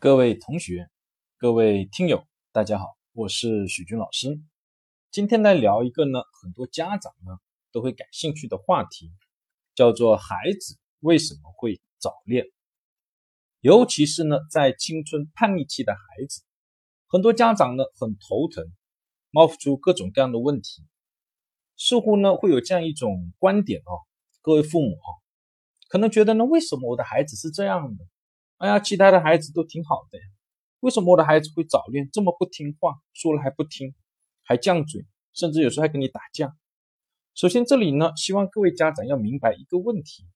各位同学，各位听友，大家好，我是许军老师。今天来聊一个呢，很多家长呢都会感兴趣的话题，叫做孩子为什么会早恋？尤其是呢，在青春叛逆期的孩子，很多家长呢很头疼，冒出各种各样的问题，似乎呢会有这样一种观点哦，各位父母哦，可能觉得呢，为什么我的孩子是这样的？哎呀，其他的孩子都挺好的呀，为什么我的孩子会早恋，这么不听话，说了还不听，还犟嘴，甚至有时候还跟你打架？首先，这里呢，希望各位家长要明白一个问题，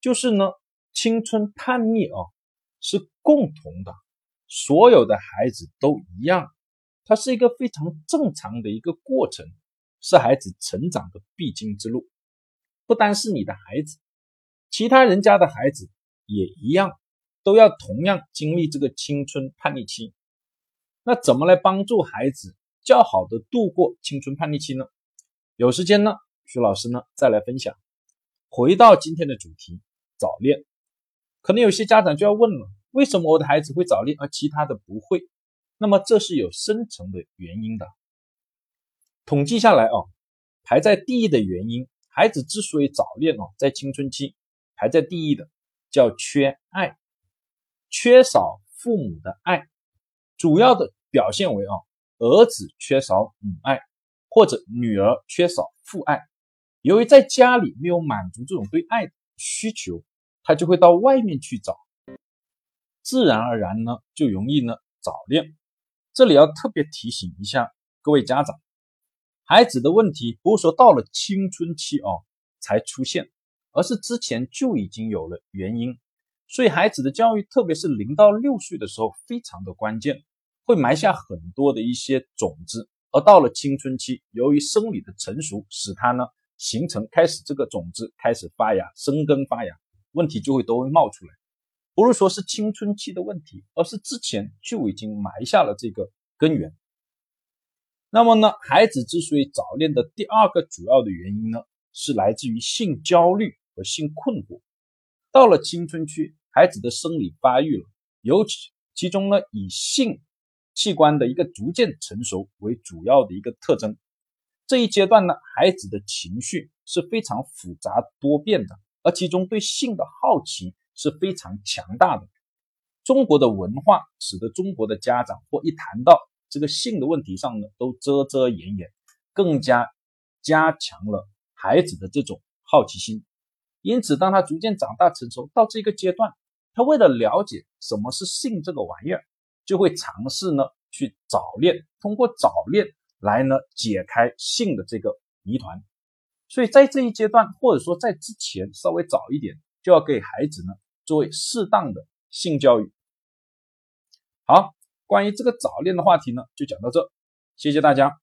就是呢，青春叛逆啊是共同的，所有的孩子都一样，它是一个非常正常的一个过程，是孩子成长的必经之路。不单是你的孩子，其他人家的孩子也一样。都要同样经历这个青春叛逆期，那怎么来帮助孩子较好的度过青春叛逆期呢？有时间呢，徐老师呢再来分享。回到今天的主题，早恋，可能有些家长就要问了：为什么我的孩子会早恋，而其他的不会？那么这是有深层的原因的。统计下来啊，排在第一的原因，孩子之所以早恋哦，在青春期排在第一的叫缺爱。缺少父母的爱，主要的表现为啊，儿子缺少母爱，或者女儿缺少父爱。由于在家里没有满足这种对爱的需求，他就会到外面去找，自然而然呢，就容易呢早恋。这里要特别提醒一下各位家长，孩子的问题不是说到了青春期哦才出现，而是之前就已经有了原因。所以孩子的教育，特别是零到六岁的时候，非常的关键，会埋下很多的一些种子。而到了青春期，由于生理的成熟，使它呢形成开始这个种子开始发芽、生根发芽，问题就会都会冒出来。不是说是青春期的问题，而是之前就已经埋下了这个根源。那么呢，孩子之所以早恋的第二个主要的原因呢，是来自于性焦虑和性困惑。到了青春期。孩子的生理发育了，尤其其中呢，以性器官的一个逐渐成熟为主要的一个特征。这一阶段呢，孩子的情绪是非常复杂多变的，而其中对性的好奇是非常强大的。中国的文化使得中国的家长或一谈到这个性的问题上呢，都遮遮掩掩，更加加强了孩子的这种好奇心。因此，当他逐渐长大成熟到这个阶段，他为了了解什么是性这个玩意儿，就会尝试呢去早恋，通过早恋来呢解开性的这个谜团。所以在这一阶段，或者说在之前稍微早一点，就要给孩子呢作为适当的性教育。好，关于这个早恋的话题呢，就讲到这，谢谢大家。